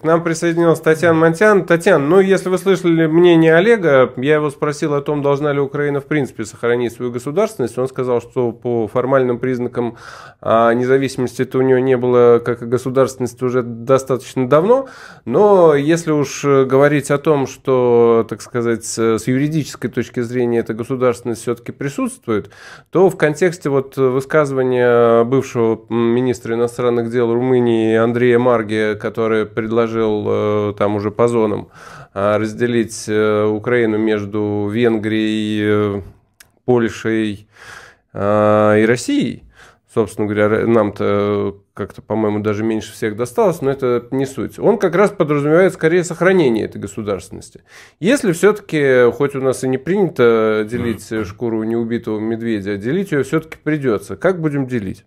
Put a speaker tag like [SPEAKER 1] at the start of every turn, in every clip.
[SPEAKER 1] К нам присоединилась Татьяна Монтян. Татьяна, ну, если вы слышали мнение Олега, я его спросил о том, должна ли Украина в принципе сохранить свою государственность. Он сказал, что по формальным признакам а, независимости это у него не было, как и государственности, уже достаточно давно. Но если уж говорить о том, что, так сказать, с юридической точки зрения эта государственность все-таки присутствует, то в контексте вот высказывания бывшего министра иностранных дел Румынии Андрея Марги, который предложил предложил э, там уже по зонам а, разделить э, Украину между Венгрией, э, Польшей и Россией. Собственно говоря, нам-то как-то, по-моему, даже меньше всех досталось, но это не суть. Он как раз подразумевает скорее сохранение этой государственности. Если все-таки, хоть у нас и не принято делить шкуру неубитого медведя, делить ее все-таки придется. Как будем делить?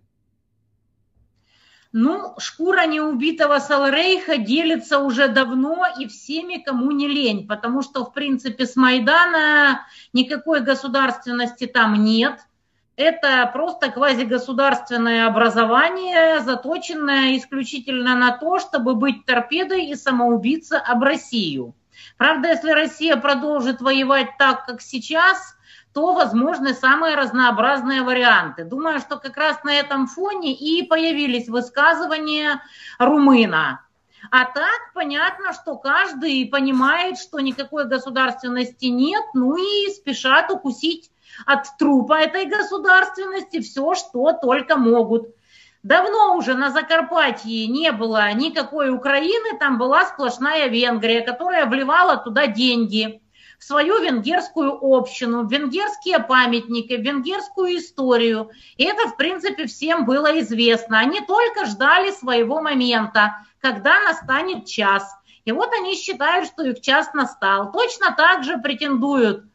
[SPEAKER 2] Ну, шкура неубитого Салрейха делится уже давно и всеми, кому не лень, потому что, в принципе, с Майдана никакой государственности там нет. Это просто квазигосударственное образование, заточенное исключительно на то, чтобы быть торпедой и самоубиться об Россию. Правда, если Россия продолжит воевать так, как сейчас – то возможны самые разнообразные варианты. Думаю, что как раз на этом фоне и появились высказывания румына. А так понятно, что каждый понимает, что никакой государственности нет, ну и спешат укусить от трупа этой государственности все, что только могут. Давно уже на Закарпатье не было никакой Украины, там была сплошная Венгрия, которая вливала туда деньги свою венгерскую общину, венгерские памятники, венгерскую историю. И это, в принципе, всем было известно. Они только ждали своего момента, когда настанет час. И вот они считают, что их час настал. Точно так же претендуют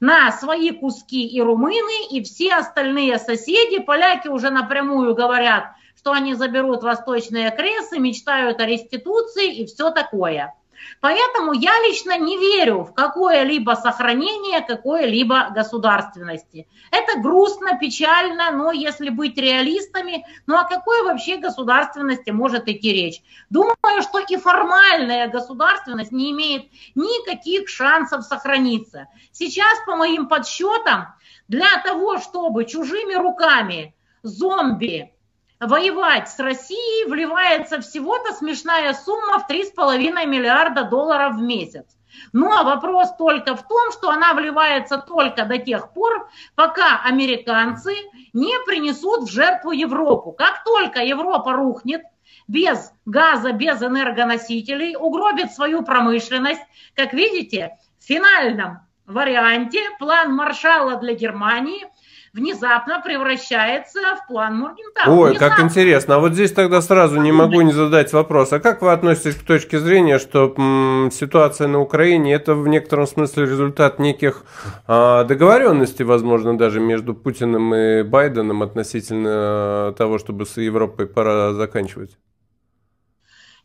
[SPEAKER 2] на свои куски и румыны, и все остальные соседи. Поляки уже напрямую говорят, что они заберут восточные кресы, мечтают о реституции и все такое. Поэтому я лично не верю в какое-либо сохранение какой-либо государственности. Это грустно, печально, но если быть реалистами, ну о какой вообще государственности может идти речь? Думаю, что и формальная государственность не имеет никаких шансов сохраниться. Сейчас, по моим подсчетам, для того, чтобы чужими руками зомби воевать с Россией вливается всего-то смешная сумма в 3,5 миллиарда долларов в месяц. Ну а вопрос только в том, что она вливается только до тех пор, пока американцы не принесут в жертву Европу. Как только Европа рухнет, без газа, без энергоносителей, угробит свою промышленность, как видите, в финальном варианте план Маршалла для Германии внезапно превращается в план Моргентау.
[SPEAKER 1] Ой, внезапно. как интересно. А вот здесь тогда сразу не могу не задать вопрос. А как вы относитесь к точке зрения, что м, ситуация на Украине это в некотором смысле результат неких а, договоренностей, возможно, даже между Путиным и Байденом относительно того, чтобы с Европой пора заканчивать?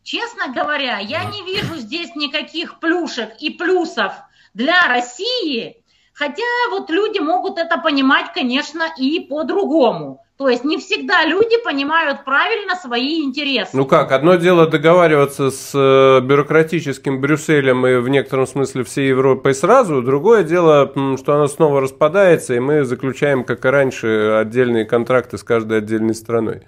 [SPEAKER 2] Честно говоря, я не вижу здесь никаких плюшек и плюсов для России Хотя вот люди могут это понимать, конечно, и по-другому. То есть не всегда люди понимают правильно свои интересы.
[SPEAKER 1] Ну как, одно дело договариваться с э, бюрократическим Брюсселем и в некотором смысле всей Европой сразу, другое дело, что оно снова распадается, и мы заключаем, как и раньше, отдельные контракты с каждой отдельной страной.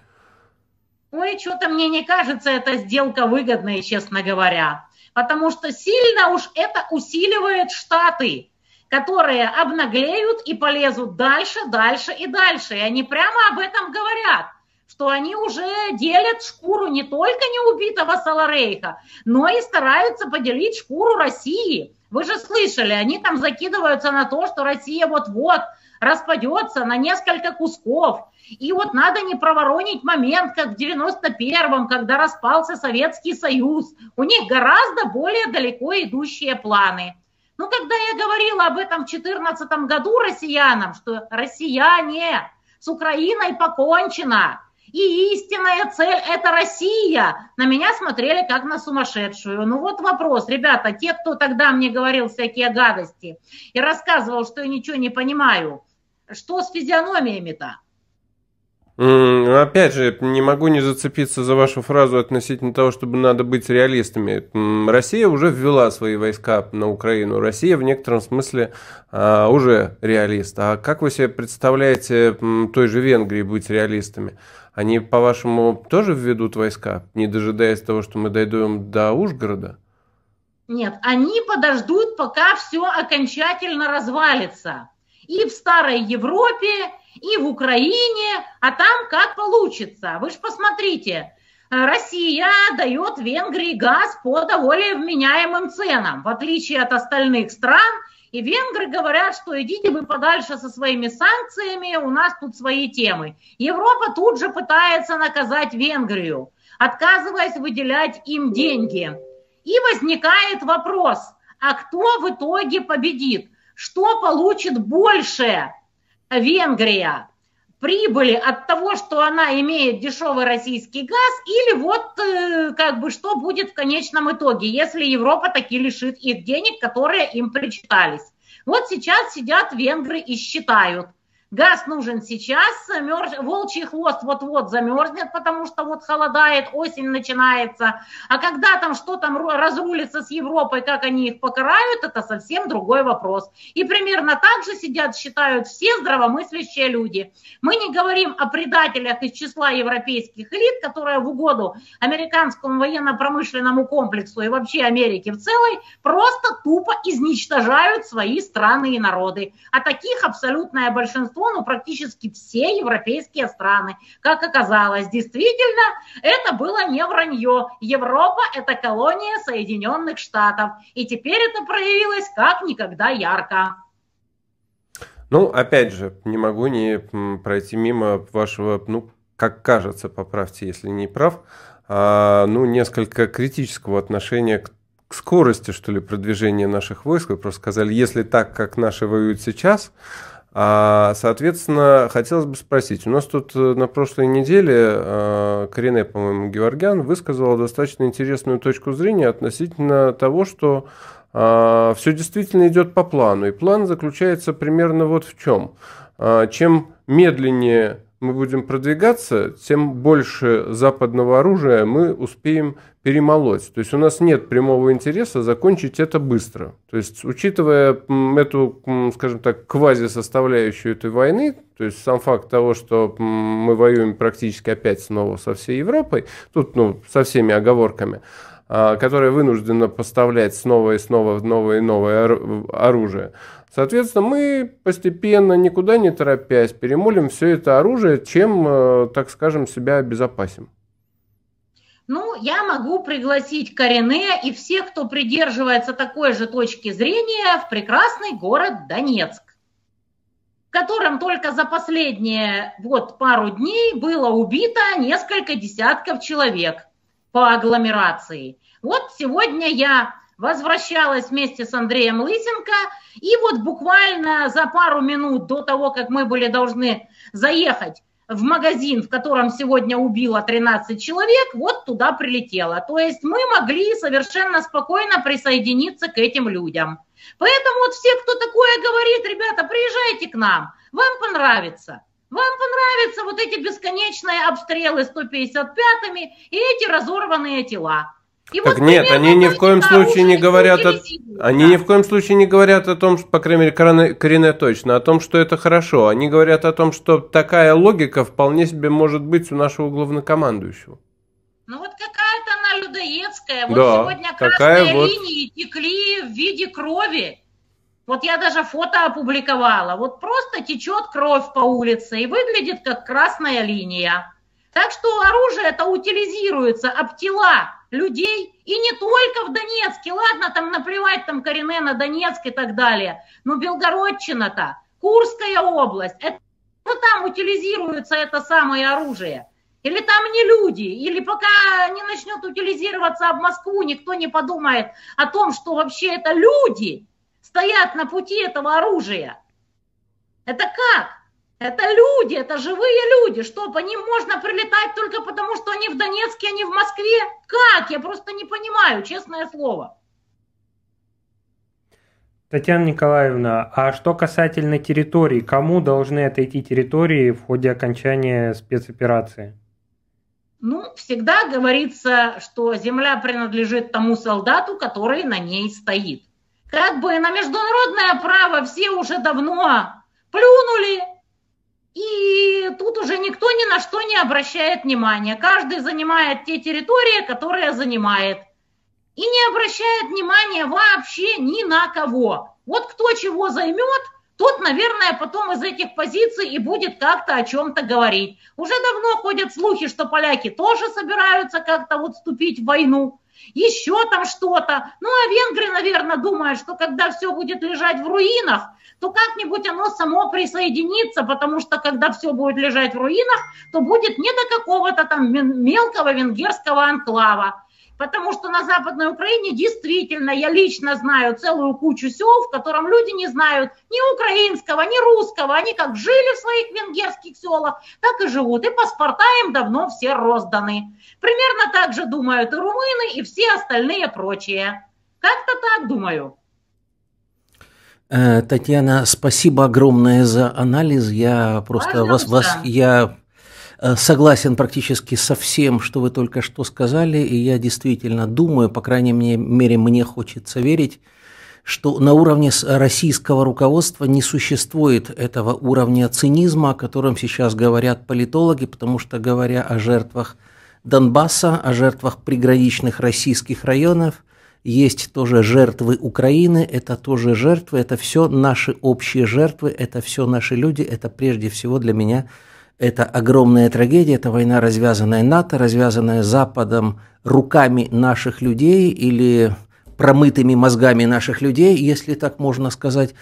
[SPEAKER 2] Ой, что-то мне не кажется эта сделка выгодной, честно говоря. Потому что сильно уж это усиливает Штаты которые обнаглеют и полезут дальше, дальше и дальше. И они прямо об этом говорят, что они уже делят шкуру не только неубитого Саларейха, но и стараются поделить шкуру России. Вы же слышали, они там закидываются на то, что Россия вот-вот распадется на несколько кусков. И вот надо не проворонить момент, как в 91-м, когда распался Советский Союз. У них гораздо более далеко идущие планы. Ну, когда я говорила об этом в 2014 году россиянам, что россияне, с Украиной покончено, и истинная цель – это Россия. На меня смотрели как на сумасшедшую. Ну вот вопрос, ребята, те, кто тогда мне говорил всякие гадости и рассказывал, что я ничего не понимаю, что с физиономиями-то?
[SPEAKER 1] Опять же, не могу не зацепиться за вашу фразу относительно того, чтобы надо быть реалистами. Россия уже ввела свои войска на Украину. Россия в некотором смысле а, уже реалист. А как вы себе представляете той же Венгрии быть реалистами? Они, по-вашему, тоже введут войска, не дожидаясь того, что мы дойдем до Ужгорода?
[SPEAKER 2] Нет, они подождут, пока все окончательно развалится. И в Старой Европе, и в Украине, а там как получится. Вы же посмотрите, Россия дает Венгрии газ по довольно вменяемым ценам, в отличие от остальных стран. И венгры говорят, что идите вы подальше со своими санкциями, у нас тут свои темы. Европа тут же пытается наказать Венгрию, отказываясь выделять им деньги. И возникает вопрос, а кто в итоге победит? Что получит больше Венгрия? Прибыли от того, что она имеет дешевый российский газ, или вот э, как бы что будет в конечном итоге, если Европа таки лишит их денег, которые им причитались. Вот сейчас сидят венгры и считают – Газ нужен сейчас, мерз... волчий хвост вот-вот замерзнет, потому что вот холодает, осень начинается. А когда там что там разрулится с Европой, как они их покарают, это совсем другой вопрос. И примерно так же сидят, считают все здравомыслящие люди. Мы не говорим о предателях из числа европейских элит, которые в угоду американскому военно-промышленному комплексу и вообще Америке в целой просто тупо изничтожают свои страны и народы. А таких абсолютное большинство закону практически все европейские страны. Как оказалось, действительно, это было не вранье. Европа – это колония Соединенных Штатов. И теперь это проявилось как никогда ярко.
[SPEAKER 1] Ну, опять же, не могу не пройти мимо вашего, ну, как кажется, поправьте, если не прав, а, ну, несколько критического отношения к к скорости, что ли, продвижения наших войск. Вы просто сказали, если так, как наши воюют сейчас, соответственно, хотелось бы спросить, у нас тут э, на прошлой неделе а, Корене, по-моему, Георгян высказала достаточно интересную точку зрения относительно того, что а, все действительно идет по плану. И план заключается примерно вот в чем. А, чем медленнее мы будем продвигаться, тем больше западного оружия мы успеем перемолоть. То есть у нас нет прямого интереса закончить это быстро. То есть учитывая эту, скажем так, квази-составляющую этой войны, то есть сам факт того, что мы воюем практически опять снова со всей Европой, тут ну, со всеми оговорками, которая вынуждена поставлять снова и снова новое и новое оружие, Соответственно, мы постепенно, никуда не торопясь, перемолим все это оружие, чем, э, так скажем, себя обезопасим.
[SPEAKER 2] Ну, я могу пригласить Корене и всех, кто придерживается такой же точки зрения, в прекрасный город Донецк, в котором только за последние вот пару дней было убито несколько десятков человек по агломерации. Вот сегодня я возвращалась вместе с Андреем Лысенко, и вот буквально за пару минут до того, как мы были должны заехать в магазин, в котором сегодня убило 13 человек, вот туда прилетело. То есть мы могли совершенно спокойно присоединиться к этим людям. Поэтому вот все, кто такое говорит, ребята, приезжайте к нам, вам понравится. Вам понравятся вот эти бесконечные обстрелы 155-ми и эти разорванные тела.
[SPEAKER 1] И так вот нет, они ни в коем случае не говорят о... Они ни в коем случае не говорят о том, что, по крайней мере, Корене, Корене точно, о том, что это хорошо. Они говорят о том, что такая логика вполне себе может быть у нашего главнокомандующего.
[SPEAKER 2] Ну вот какая-то она людоедская. Вот да, сегодня красные вот... линии текли в виде крови. Вот я даже фото опубликовала. Вот просто течет кровь по улице и выглядит как красная линия. Так что оружие это утилизируется об тела людей, и не только в Донецке, ладно, там наплевать там Корене на Донецк и так далее, но Белгородчина-то, Курская область, это там утилизируется это самое оружие. Или там не люди, или пока не начнет утилизироваться об Москву, никто не подумает о том, что вообще это люди стоят на пути этого оружия. Это как? Это люди, это живые люди. Что, по ним можно прилетать только потому, что они в Донецке, они а в Москве? Как? Я просто не понимаю, честное слово.
[SPEAKER 3] Татьяна Николаевна, а что касательно территорий, кому должны отойти территории в ходе окончания спецоперации?
[SPEAKER 2] Ну, всегда говорится, что земля принадлежит тому солдату, который на ней стоит. Как бы на международное право все уже давно плюнули, и тут уже никто ни на что не обращает внимания. Каждый занимает те территории, которые занимает. И не обращает внимания вообще ни на кого. Вот кто чего займет, тот, наверное, потом из этих позиций и будет как-то о чем-то говорить. Уже давно ходят слухи, что поляки тоже собираются как-то вот вступить в войну. Еще там что-то. Ну, а венгры, наверное, думают, что когда все будет лежать в руинах, то как-нибудь оно само присоединится, потому что когда все будет лежать в руинах, то будет не до какого-то там мелкого венгерского анклава. Потому что на Западной Украине действительно, я лично знаю целую кучу сел, в котором люди не знают ни украинского, ни русского. Они как жили в своих венгерских селах, так и живут. И паспорта им давно все розданы. Примерно так же думают и румыны, и все остальные прочие. Как-то так думаю.
[SPEAKER 4] Э, Татьяна, спасибо огромное за анализ. Я просто вас, вас я согласен практически со всем, что вы только что сказали, и я действительно думаю, по крайней мере, мне хочется верить, что на уровне российского руководства не существует этого уровня цинизма, о котором сейчас говорят политологи, потому что говоря о жертвах Донбасса, о жертвах приграничных российских районов – есть тоже жертвы Украины, это тоже жертвы, это все наши общие жертвы, это все наши люди, это прежде всего для меня это огромная трагедия, это война, развязанная НАТО, развязанная Западом руками наших людей или промытыми мозгами наших людей, если так можно сказать.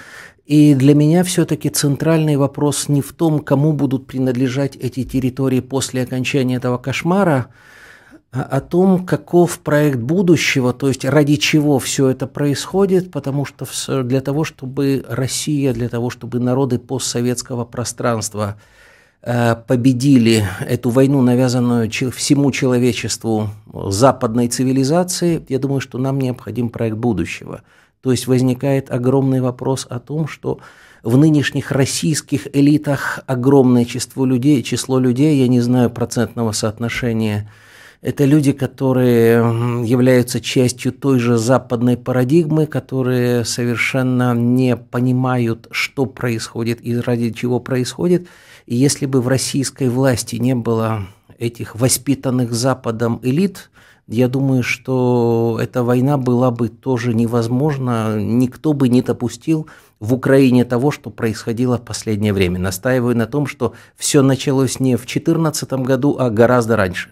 [SPEAKER 4] И для меня все-таки центральный вопрос не в том, кому будут принадлежать эти территории после окончания этого кошмара, о том, каков проект будущего, то есть ради чего все это происходит, потому что для того, чтобы Россия, для того, чтобы народы постсоветского пространства победили эту войну, навязанную всему человечеству западной цивилизации, я думаю, что нам необходим проект будущего. То есть возникает огромный вопрос о том, что в нынешних российских элитах огромное число людей, число людей, я не знаю процентного соотношения, это люди, которые являются частью той же западной парадигмы, которые совершенно не понимают, что происходит и ради чего происходит. И если бы в российской власти не было этих воспитанных Западом элит, я думаю, что эта война была бы тоже невозможна. Никто бы не допустил в Украине того, что происходило в последнее время. Настаиваю на том, что все началось не в 2014 году, а гораздо раньше.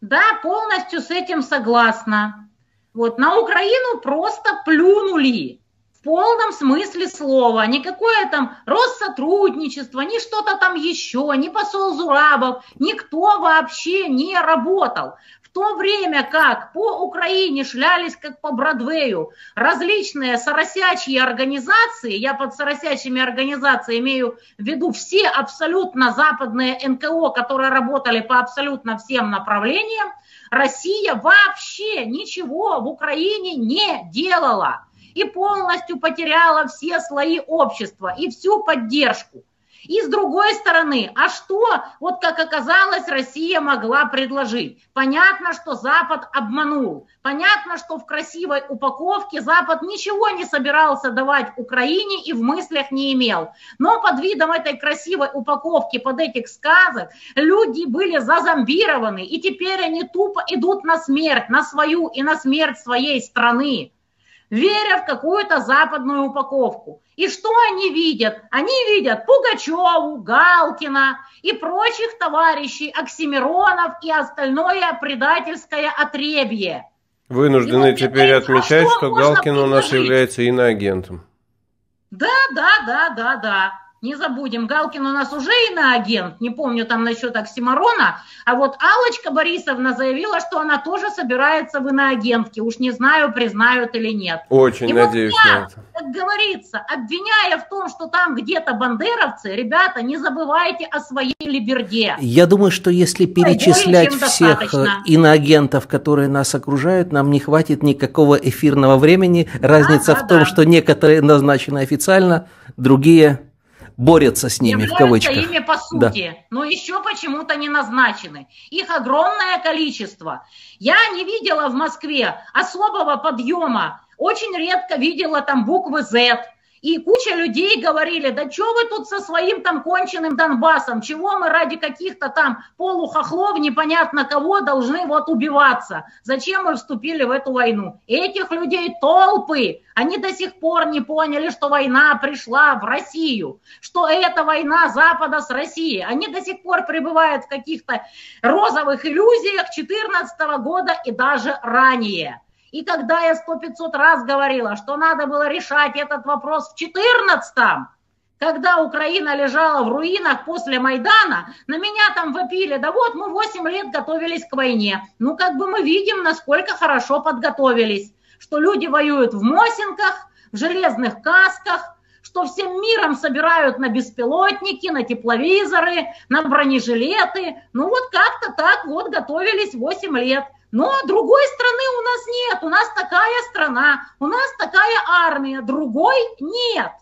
[SPEAKER 2] Да, полностью с этим согласна. Вот, на Украину просто плюнули в полном смысле слова. Никакое там Россотрудничество, ни что-то там еще, ни посол Зурабов, никто вообще не работал то время как по Украине шлялись как по Бродвею различные соросячьи организации, я под соросячьими организациями имею в виду все абсолютно западные НКО, которые работали по абсолютно всем направлениям, Россия вообще ничего в Украине не делала и полностью потеряла все слои общества и всю поддержку. И с другой стороны, а что, вот как оказалось, Россия могла предложить? Понятно, что Запад обманул. Понятно, что в красивой упаковке Запад ничего не собирался давать Украине и в мыслях не имел. Но под видом этой красивой упаковки, под этих сказок, люди были зазомбированы, и теперь они тупо идут на смерть, на свою и на смерть своей страны веря в какую-то западную упаковку. И что они видят? Они видят Пугачеву, Галкина и прочих товарищей, Оксимиронов и остальное предательское отребье.
[SPEAKER 1] Вынуждены теперь отмечать, что, что Галкин у нас является иноагентом.
[SPEAKER 2] Да, да, да, да, да. Не забудем, Галкин у нас уже иноагент, не помню там насчет Оксимарона, а вот Алочка Борисовна заявила, что она тоже собирается в иноагентке. Уж не знаю, признают или нет.
[SPEAKER 1] Очень И надеюсь вот я, на это.
[SPEAKER 2] как говорится, обвиняя в том, что там где-то бандеровцы, ребята, не забывайте о своей либерде.
[SPEAKER 4] Я думаю, что если перечислять всех достаточно. иноагентов, которые нас окружают, нам не хватит никакого эфирного времени. Разница да, в том, да. что некоторые назначены официально, другие борются с ними, в кавычках.
[SPEAKER 2] ими по сути, да. но еще почему-то не назначены. Их огромное количество. Я не видела в Москве особого подъема. Очень редко видела там буквы Z и куча людей говорили, да что вы тут со своим там конченным Донбассом, чего мы ради каких-то там полухохлов, непонятно кого, должны вот убиваться? Зачем мы вступили в эту войну? Этих людей толпы, они до сих пор не поняли, что война пришла в Россию, что это война Запада с Россией. Они до сих пор пребывают в каких-то розовых иллюзиях 2014 года и даже ранее. И когда я сто пятьсот раз говорила, что надо было решать этот вопрос в 14-м, когда Украина лежала в руинах после Майдана, на меня там вопили, да вот мы 8 лет готовились к войне. Ну, как бы мы видим, насколько хорошо подготовились, что люди воюют в Мосинках, в железных касках, что всем миром собирают на беспилотники, на тепловизоры, на бронежилеты. Ну вот как-то так вот готовились 8 лет – но другой страны у нас нет, у нас такая страна, у нас такая армия, другой нет.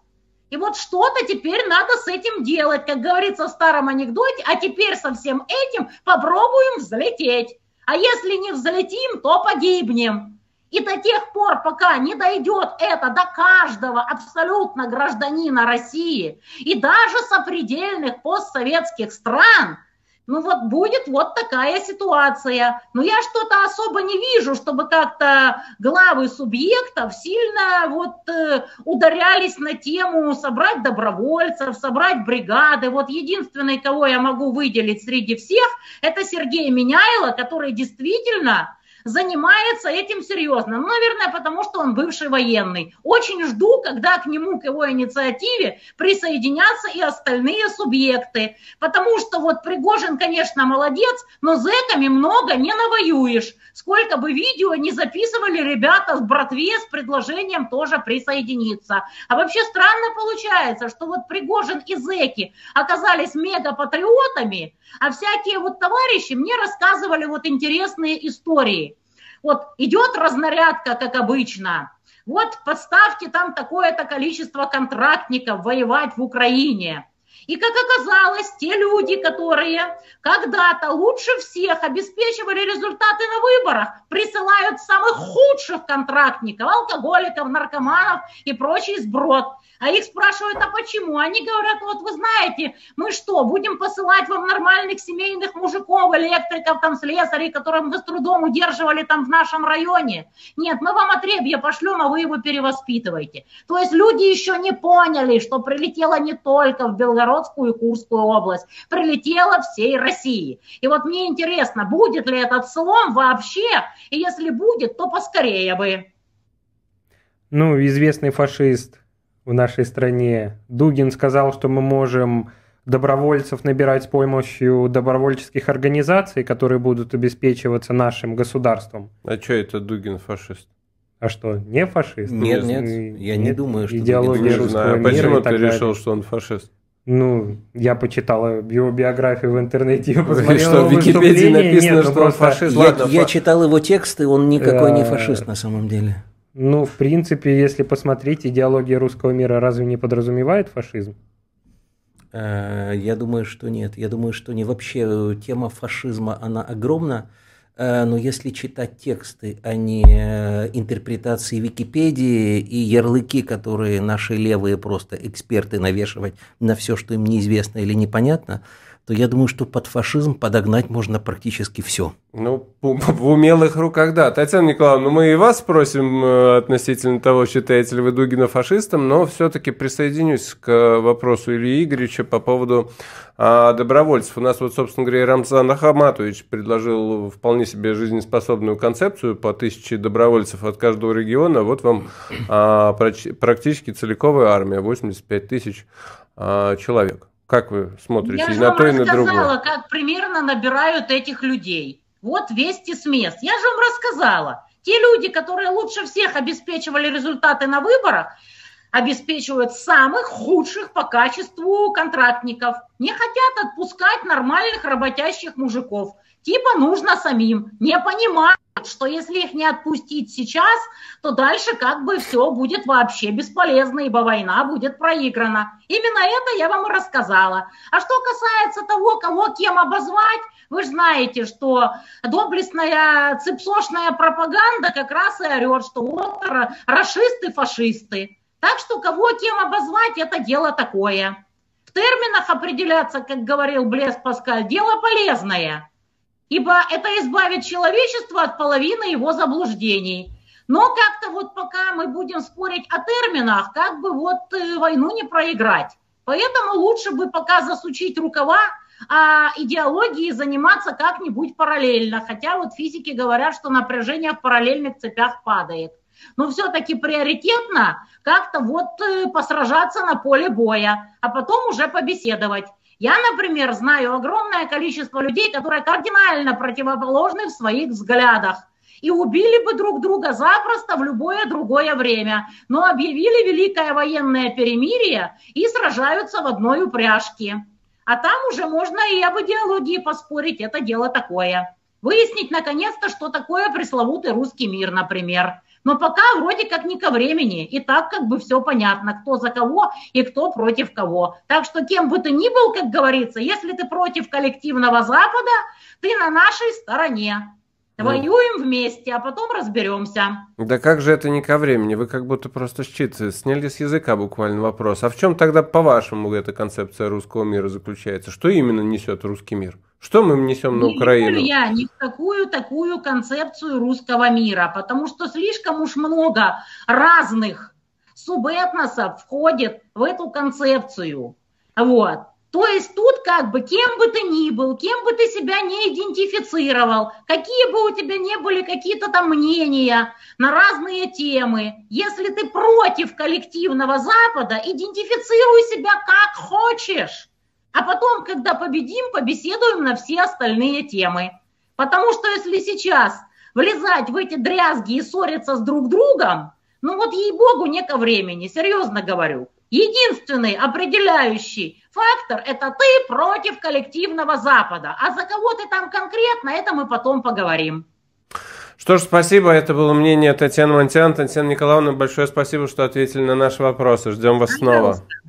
[SPEAKER 2] И вот что-то теперь надо с этим делать, как говорится в старом анекдоте, а теперь со всем этим попробуем взлететь. А если не взлетим, то погибнем. И до тех пор, пока не дойдет это до каждого абсолютно гражданина России и даже сопредельных постсоветских стран – ну вот будет вот такая ситуация. Но я что-то особо не вижу, чтобы как-то главы субъектов сильно вот э, ударялись на тему собрать добровольцев, собрать бригады. Вот единственный, кого я могу выделить среди всех, это Сергей Меняйло, который действительно занимается этим серьезно. Ну, наверное, потому что он бывший военный. Очень жду, когда к нему, к его инициативе присоединятся и остальные субъекты. Потому что вот Пригожин, конечно, молодец, но зэками много не навоюешь. Сколько бы видео не записывали ребята с братве с предложением тоже присоединиться. А вообще странно получается, что вот Пригожин и зэки оказались мегапатриотами, а всякие вот товарищи мне рассказывали вот интересные истории. Вот идет разнарядка, как обычно. Вот подставьте там такое-то количество контрактников воевать в Украине. И как оказалось, те люди, которые когда-то лучше всех обеспечивали результаты на выборах, присылают самых худших контрактников, алкоголиков, наркоманов и прочий сброд. А их спрашивают, а почему? Они говорят, вот вы знаете, мы что, будем посылать вам нормальных семейных мужиков, электриков, там, слесарей, которых мы с трудом удерживали там в нашем районе? Нет, мы вам отребье пошлем, а вы его перевоспитываете. То есть люди еще не поняли, что прилетело не только в Белгородскую и Курскую область, прилетело всей России. И вот мне интересно, будет ли этот слом вообще, и если будет, то поскорее бы.
[SPEAKER 3] Ну, известный фашист в нашей стране. Дугин сказал, что мы можем добровольцев набирать с помощью добровольческих организаций, которые будут обеспечиваться нашим государством.
[SPEAKER 1] А что это Дугин фашист?
[SPEAKER 3] А что, не фашист?
[SPEAKER 4] Нет, нет, я нет, не думаю, что
[SPEAKER 3] идеология Дугин... русского
[SPEAKER 1] мира. Почему ты решил, что он фашист?
[SPEAKER 3] Ну, я почитал его биографию в интернете, я посмотрел
[SPEAKER 1] Что, в Википедии написано, Нет, ну что он фашист?
[SPEAKER 4] Я, Ладно, я фа... читал его тексты, он никакой не фашист на самом деле.
[SPEAKER 3] Ну, в принципе, если посмотреть, идеология русского мира разве не подразумевает фашизм?
[SPEAKER 4] Э, я думаю, что нет. Я думаю, что не вообще э, тема фашизма, она огромна. Э, но если читать тексты, а не интерпретации Википедии и ярлыки, которые наши левые просто эксперты навешивать на все, что им неизвестно или непонятно, то я думаю, что под фашизм подогнать можно практически все.
[SPEAKER 1] Ну, в умелых руках, да. Татьяна Николаевна, ну мы и вас спросим э, относительно того, считаете ли вы Дугина фашистом, но все-таки присоединюсь к вопросу Ильи Игоревича по поводу а, добровольцев. У нас вот, собственно говоря, Рамзан Ахматович предложил вполне себе жизнеспособную концепцию по тысяче добровольцев от каждого региона. Вот вам а, практически целиковая армия, 85 тысяч а, человек. Как вы смотрите
[SPEAKER 2] Я
[SPEAKER 1] и на то, и на другое? Я
[SPEAKER 2] же вам рассказала, как примерно набирают этих людей. Вот вести с мест. Я же вам рассказала. Те люди, которые лучше всех обеспечивали результаты на выборах, обеспечивают самых худших по качеству контрактников. Не хотят отпускать нормальных работящих мужиков. Типа нужно самим. Не понимают, что если их не отпустить сейчас, то дальше как бы все будет вообще бесполезно, ибо война будет проиграна. Именно это я вам и рассказала. А что касается того, кого кем обозвать, вы же знаете, что доблестная цепсошная пропаганда как раз и орет, что вот расисты, фашисты. Так что кого кем обозвать, это дело такое. В терминах определяться, как говорил Блес Паскаль, дело полезное. Ибо это избавит человечество от половины его заблуждений. Но как-то вот пока мы будем спорить о терминах, как бы вот э, войну не проиграть. Поэтому лучше бы пока засучить рукава, а идеологией заниматься как-нибудь параллельно. Хотя вот физики говорят, что напряжение в параллельных цепях падает но все-таки приоритетно как-то вот э, посражаться на поле боя, а потом уже побеседовать. Я, например, знаю огромное количество людей, которые кардинально противоположны в своих взглядах и убили бы друг друга запросто в любое другое время, но объявили великое военное перемирие и сражаются в одной упряжке. А там уже можно и об идеологии поспорить, это дело такое. Выяснить наконец-то, что такое пресловутый русский мир, например. Но пока вроде как не ко времени. И так как бы все понятно, кто за кого и кто против кого. Так что кем бы ты ни был, как говорится, если ты против коллективного Запада, ты на нашей стороне. Воюем вместе, а потом разберемся.
[SPEAKER 1] Да как же это не ко времени? Вы как будто просто щит сняли с языка буквально вопрос. А в чем тогда, по-вашему, эта концепция русского мира заключается? Что именно несет русский мир? Что мы несем на Украину?
[SPEAKER 2] Не я ни в какую такую концепцию русского мира, потому что слишком уж много разных субэтносов входит в эту концепцию. Вот. То есть тут как бы кем бы ты ни был, кем бы ты себя не идентифицировал, какие бы у тебя не были какие-то там мнения на разные темы, если ты против коллективного Запада, идентифицируй себя как хочешь. А потом, когда победим, побеседуем на все остальные темы. Потому что если сейчас влезать в эти дрязги и ссориться с друг другом, ну вот ей-богу, не ко времени, серьезно говорю. Единственный определяющий фактор – это ты против коллективного Запада. А за кого ты там конкретно, это мы потом поговорим.
[SPEAKER 1] Что ж, спасибо. Это было мнение Татьяны Монтян. Татьяна Николаевна, большое спасибо, что ответили на наши вопросы. Ждем вас снова.